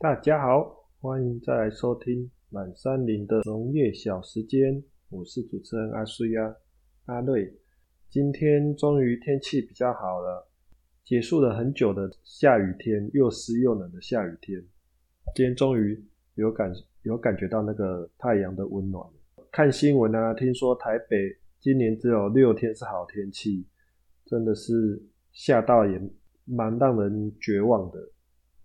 大家好，欢迎再来收听满山林的农业小时间，我是主持人阿瑞啊，阿瑞。今天终于天气比较好了，结束了很久的下雨天，又湿又冷的下雨天，今天终于有感有感觉到那个太阳的温暖。看新闻啊，听说台北今年只有六天是好天气，真的是下到也蛮让人绝望的。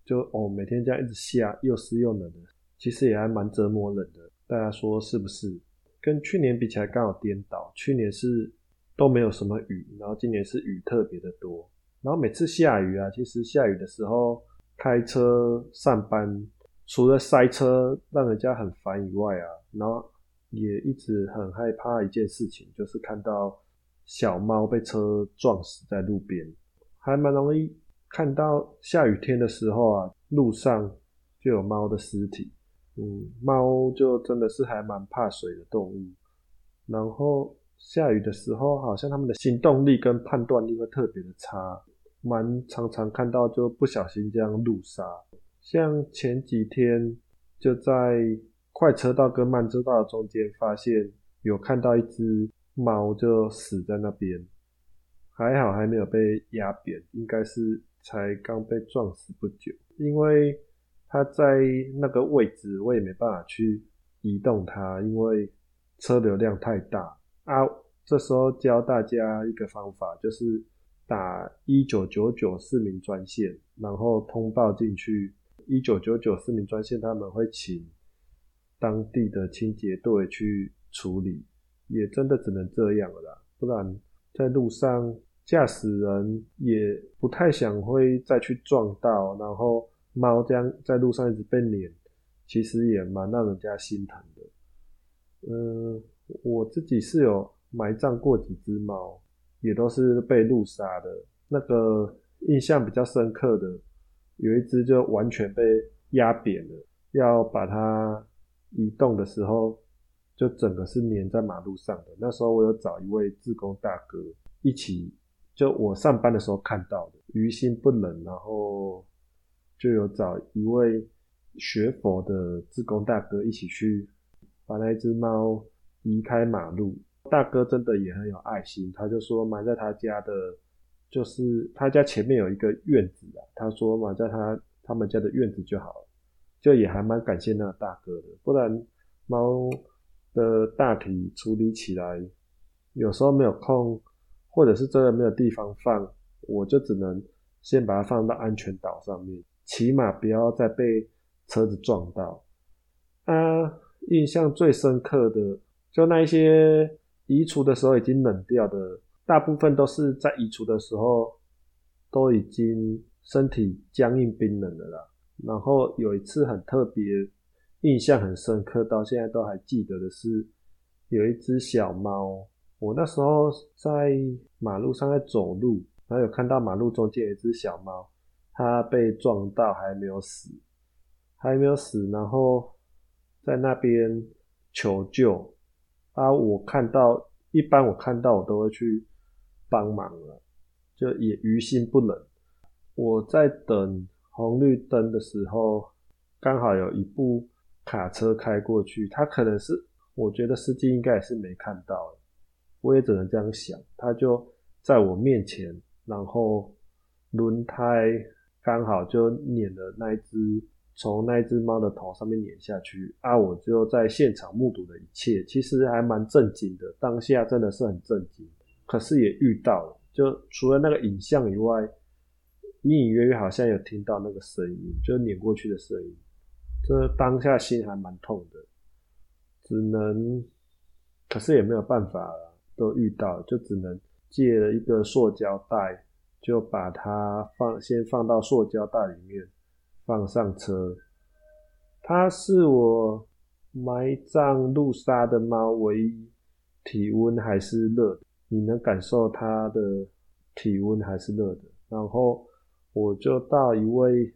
就哦，每天这样一直下，又湿又冷的，其实也还蛮折磨人的。大家说是不是？跟去年比起来刚好颠倒，去年是都没有什么雨，然后今年是雨特别的多。然后每次下雨啊，其实下雨的时候开车上班，除了塞车让人家很烦以外啊，然后也一直很害怕一件事情，就是看到小猫被车撞死在路边，还蛮容易。看到下雨天的时候啊，路上就有猫的尸体。嗯，猫就真的是还蛮怕水的动物。然后下雨的时候，好像它们的行动力跟判断力会特别的差，蛮常常看到就不小心这样路杀。像前几天就在快车道跟慢车道中间，发现有看到一只猫就死在那边，还好还没有被压扁，应该是。才刚被撞死不久，因为它在那个位置，我也没办法去移动它，因为车流量太大啊。这时候教大家一个方法，就是打一九九九市民专线，然后通报进去。一九九九市民专线他们会请当地的清洁队去处理，也真的只能这样了啦，不然在路上。驾驶人也不太想会再去撞到，然后猫这样在路上一直被碾，其实也蛮让人家心疼的。嗯，我自己是有埋葬过几只猫，也都是被路杀的。那个印象比较深刻的，有一只就完全被压扁了，要把它移动的时候，就整个是粘在马路上的。那时候我有找一位志工大哥一起。就我上班的时候看到的，于心不忍，然后就有找一位学佛的志工大哥一起去把那只猫移开马路。大哥真的也很有爱心，他就说埋在他家的，就是他家前面有一个院子啊，他说埋在他他们家的院子就好了，就也还蛮感谢那个大哥的，不然猫的大体处理起来有时候没有空。或者是真的没有地方放，我就只能先把它放到安全岛上面，起码不要再被车子撞到。啊，印象最深刻的就那一些移除的时候已经冷掉的，大部分都是在移除的时候都已经身体僵硬冰冷的了。然后有一次很特别，印象很深刻，到现在都还记得的是，有一只小猫。我那时候在马路上在走路，然后有看到马路中间有一只小猫，它被撞到还没有死，还没有死，然后在那边求救啊！我看到，一般我看到我都会去帮忙了，就也于心不忍。我在等红绿灯的时候，刚好有一部卡车开过去，他可能是，我觉得司机应该也是没看到。我也只能这样想，他就在我面前，然后轮胎刚好就碾了那一只，从那只猫的头上面碾下去啊！我就在现场目睹了一切，其实还蛮震惊的，当下真的是很震惊。可是也遇到了，就除了那个影像以外，隐隐约约好像有听到那个声音，就碾过去的声音，这当下心还蛮痛的，只能，可是也没有办法了。都遇到，就只能借了一个塑胶袋，就把它放，先放到塑胶袋里面，放上车。它是我埋葬露莎的猫唯一体温还是热的，你能感受它的体温还是热的。然后我就到一位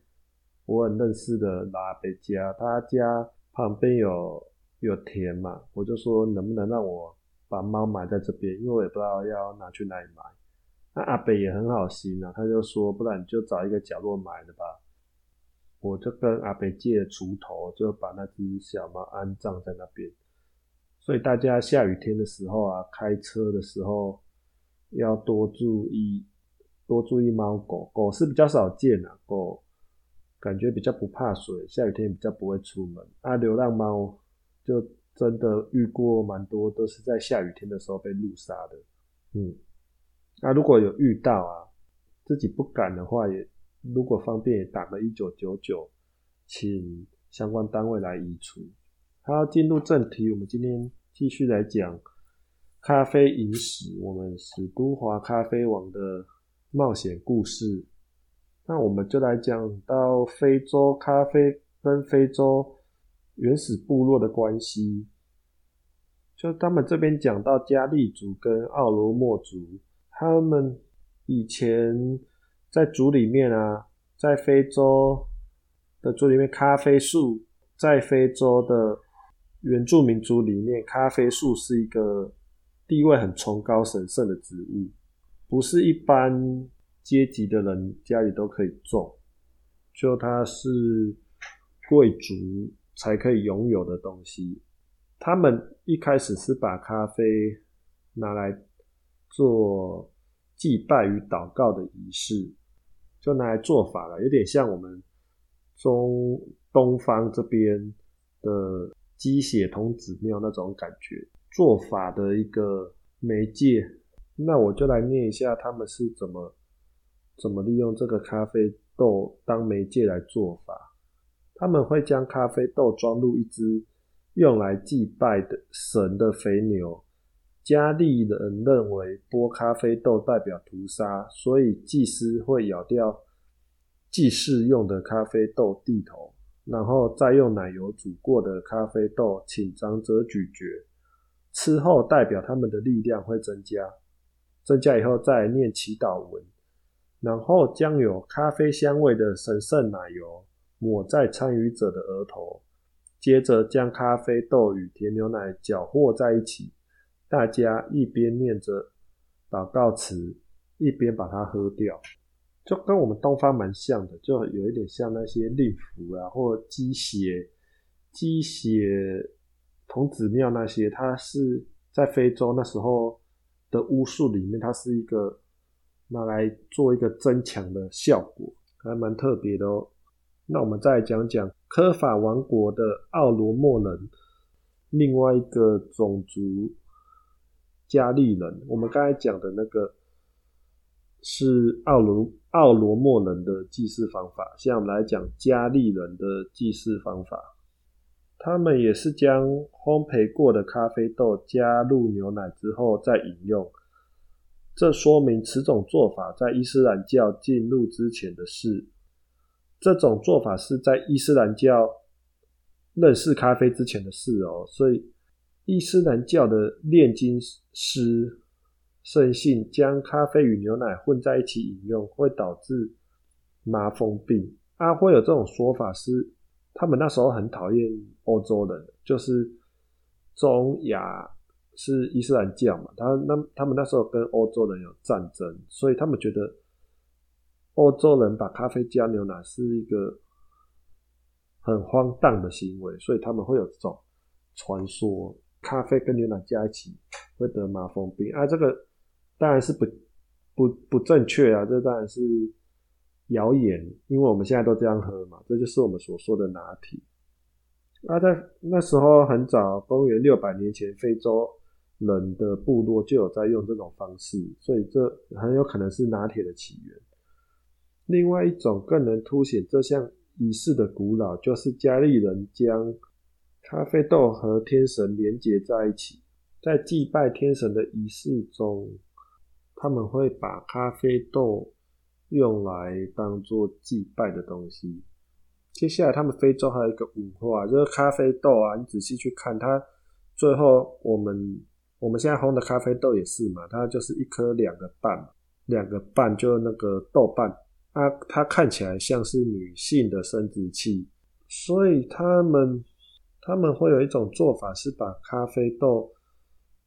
我很认识的拉贝家，他家旁边有有田嘛，我就说能不能让我。把猫埋在这边，因为我也不知道要拿去哪里埋。那阿北也很好心啊，他就说，不然你就找一个角落埋了吧。我就跟阿北借锄头，就把那只小猫安葬在那边。所以大家下雨天的时候啊，开车的时候要多注意，多注意猫狗。狗是比较少见啊，狗感觉比较不怕水，下雨天比较不会出门。啊，流浪猫就真的遇过蛮多，都是在下雨天的时候被路杀的。嗯，那如果有遇到啊，自己不敢的话，也如果方便也打个一九九九，请相关单位来移除。好，进入正题，我们今天继续来讲咖啡饮史，我们史都华咖啡王的冒险故事。那我们就来讲到非洲咖啡跟非洲原始部落的关系。就他们这边讲到加利族跟奥罗莫族，他们以前在族里面啊，在非洲的族里面，咖啡树在非洲的原住民族里面，咖啡树是一个地位很崇高、神圣的植物，不是一般阶级的人家里都可以种，就它是贵族才可以拥有的东西。他们一开始是把咖啡拿来做祭拜与祷告的仪式，就拿来做法了，有点像我们中东方这边的鸡血童子庙那种感觉，做法的一个媒介。那我就来念一下他们是怎么怎么利用这个咖啡豆当媒介来做法。他们会将咖啡豆装入一只。用来祭拜的神的肥牛，加利人认为剥咖啡豆代表屠杀，所以祭司会咬掉祭祀用的咖啡豆蒂头，然后再用奶油煮过的咖啡豆请长者咀嚼，吃后代表他们的力量会增加，增加以后再念祈祷文，然后将有咖啡香味的神圣奶油抹在参与者的额头。接着将咖啡豆与甜牛奶搅和在一起，大家一边念着祷告词，一边把它喝掉，就跟我们东方蛮像的，就有一点像那些令符啊，或鸡血、鸡血童子尿那些，它是在非洲那时候的巫术里面，它是一个拿来做一个增强的效果，还蛮特别的哦。那我们再讲讲科法王国的奥罗莫人，另外一个种族加利人。我们刚才讲的那个是奥罗奥罗莫人的祭祀方法，现在我们来讲加利人的祭祀方法。他们也是将烘焙过的咖啡豆加入牛奶之后再饮用，这说明此种做法在伊斯兰教进入之前的事。这种做法是在伊斯兰教认识咖啡之前的事哦，所以伊斯兰教的炼金师圣信将咖啡与牛奶混在一起饮用会导致麻风病。啊，会有这种说法是他们那时候很讨厌欧洲人，就是中亚是伊斯兰教嘛，他那他们那时候跟欧洲人有战争，所以他们觉得。欧洲人把咖啡加牛奶是一个很荒诞的行为，所以他们会有这种传说：咖啡跟牛奶加一起会得麻风病。啊，这个当然是不不不正确啊！这当然是谣言，因为我们现在都这样喝嘛，这就是我们所说的拿铁。啊，在那时候很早，公元六百年前，非洲人的部落就有在用这种方式，所以这很有可能是拿铁的起源。另外一种更能凸显这项仪式的古老，就是加利人将咖啡豆和天神连接在一起，在祭拜天神的仪式中，他们会把咖啡豆用来当做祭拜的东西。接下来，他们非洲还有一个文化，就是咖啡豆啊，你仔细去看它，最后我们我们现在烘的咖啡豆也是嘛，它就是一颗两个半，两个半就是那个豆瓣。它它看起来像是女性的生殖器，所以他们他们会有一种做法是把咖啡豆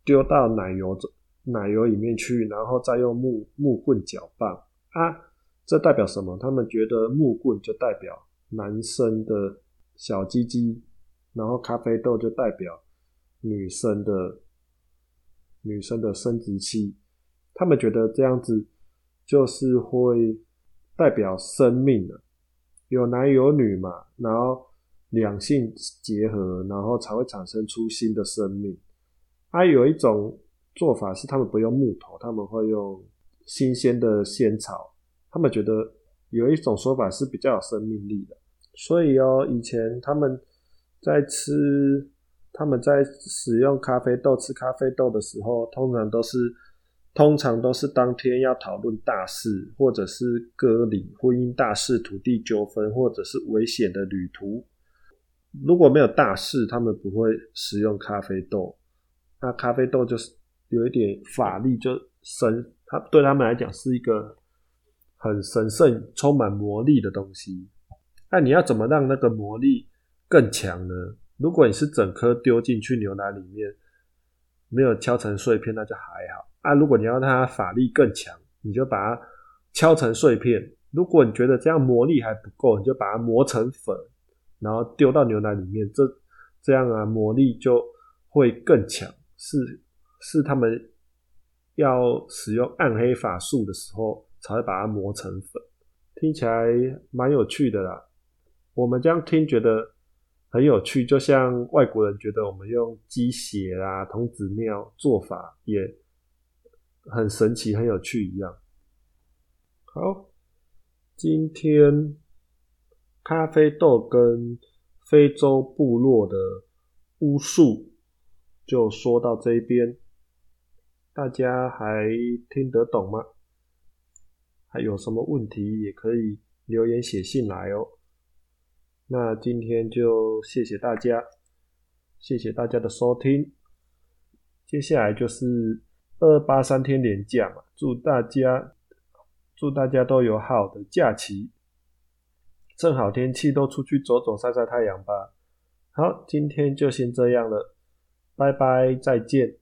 丢到奶油奶油里面去，然后再用木木棍搅拌啊，这代表什么？他们觉得木棍就代表男生的小鸡鸡，然后咖啡豆就代表女生的女生的生殖器。他们觉得这样子就是会代表生命了，有男有女嘛，然后两性结合，然后才会产生出新的生命。还有一种做法是，他们不用木头，他们会用新鲜的仙草。他们觉得有一种说法是比较有生命力的。所以哦，以前他们在吃，他们在使用咖啡豆吃咖啡豆的时候，通常都是。通常都是当天要讨论大事，或者是割礼、婚姻大事、土地纠纷，或者是危险的旅途。如果没有大事，他们不会使用咖啡豆。那咖啡豆就是有一点法力，就神，它对他们来讲是一个很神圣、充满魔力的东西。那你要怎么让那个魔力更强呢？如果你是整颗丢进去牛奶里面，没有敲成碎片，那就还好。啊，如果你要它法力更强，你就把它敲成碎片；如果你觉得这样魔力还不够，你就把它磨成粉，然后丢到牛奶里面。这这样啊，魔力就会更强。是是，他们要使用暗黑法术的时候才会把它磨成粉。听起来蛮有趣的啦。我们这样听觉得很有趣，就像外国人觉得我们用鸡血啦、童子尿做法也。很神奇，很有趣一样。好，今天咖啡豆跟非洲部落的巫术就说到这边，大家还听得懂吗？还有什么问题也可以留言写信来哦。那今天就谢谢大家，谢谢大家的收听。接下来就是。二八三天连假嘛，祝大家祝大家都有好的假期，正好天气都出去走走晒晒太阳吧。好，今天就先这样了，拜拜，再见。